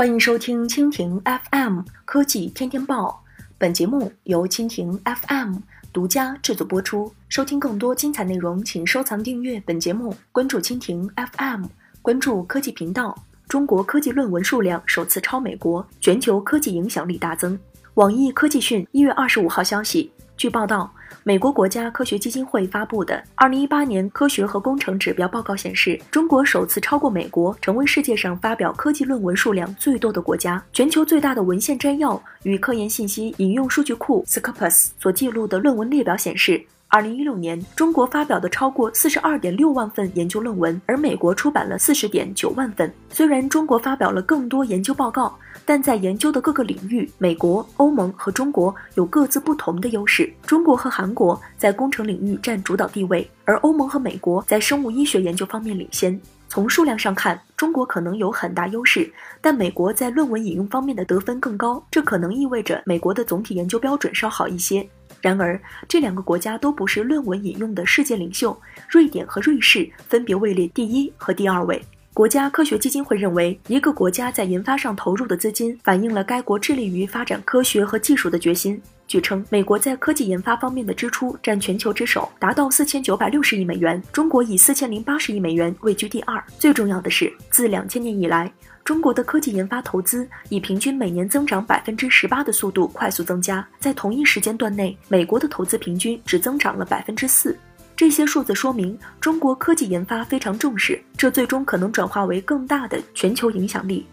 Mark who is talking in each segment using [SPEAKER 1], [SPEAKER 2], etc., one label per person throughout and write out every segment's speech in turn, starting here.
[SPEAKER 1] 欢迎收听蜻蜓 FM 科技天天报，本节目由蜻蜓 FM 独家制作播出。收听更多精彩内容，请收藏订阅本节目，关注蜻蜓 FM，关注科技频道。中国科技论文数量首次超美国，全球科技影响力大增。网易科技讯一月二十五号消息，据报道。美国国家科学基金会发布的《二零一八年科学和工程指标报告》显示，中国首次超过美国，成为世界上发表科技论文数量最多的国家。全球最大的文献摘要与科研信息引用数据库 Scopus 所记录的论文列表显示。二零一六年，中国发表的超过四十二点六万份研究论文，而美国出版了四十点九万份。虽然中国发表了更多研究报告，但在研究的各个领域，美国、欧盟和中国有各自不同的优势。中国和韩国在工程领域占主导地位，而欧盟和美国在生物医学研究方面领先。从数量上看，中国可能有很大优势，但美国在论文引用方面的得分更高，这可能意味着美国的总体研究标准稍好一些。然而，这两个国家都不是论文引用的世界领袖。瑞典和瑞士分别位列第一和第二位。国家科学基金会认为，一个国家在研发上投入的资金，反映了该国致力于发展科学和技术的决心。据称，美国在科技研发方面的支出占全球之首，达到四千九百六十亿美元。中国以四千零八十亿美元位居第二。最重要的是，自两千年以来。中国的科技研发投资以平均每年增长百分之十八的速度快速增加，在同一时间段内，美国的投资平均只增长了百分之四。这些数字说明中国科技研发非常重视，这最终可能转化为更大的全球影响力。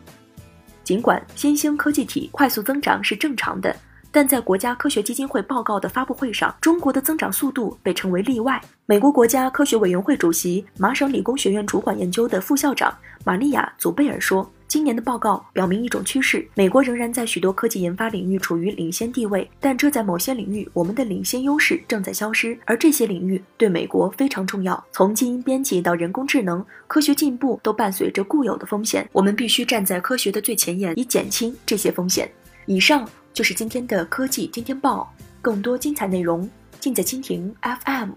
[SPEAKER 1] 尽管新兴科技体快速增长是正常的。但在国家科学基金会报告的发布会上，中国的增长速度被称为例外。美国国家科学委员会主席、麻省理工学院主管研究的副校长玛利亚·祖贝尔说：“今年的报告表明一种趋势，美国仍然在许多科技研发领域处于领先地位，但这在某些领域，我们的领先优势正在消失，而这些领域对美国非常重要。从基因编辑到人工智能，科学进步都伴随着固有的风险，我们必须站在科学的最前沿，以减轻这些风险。”以上。就是今天的科技天天报，更多精彩内容尽在蜻蜓 FM。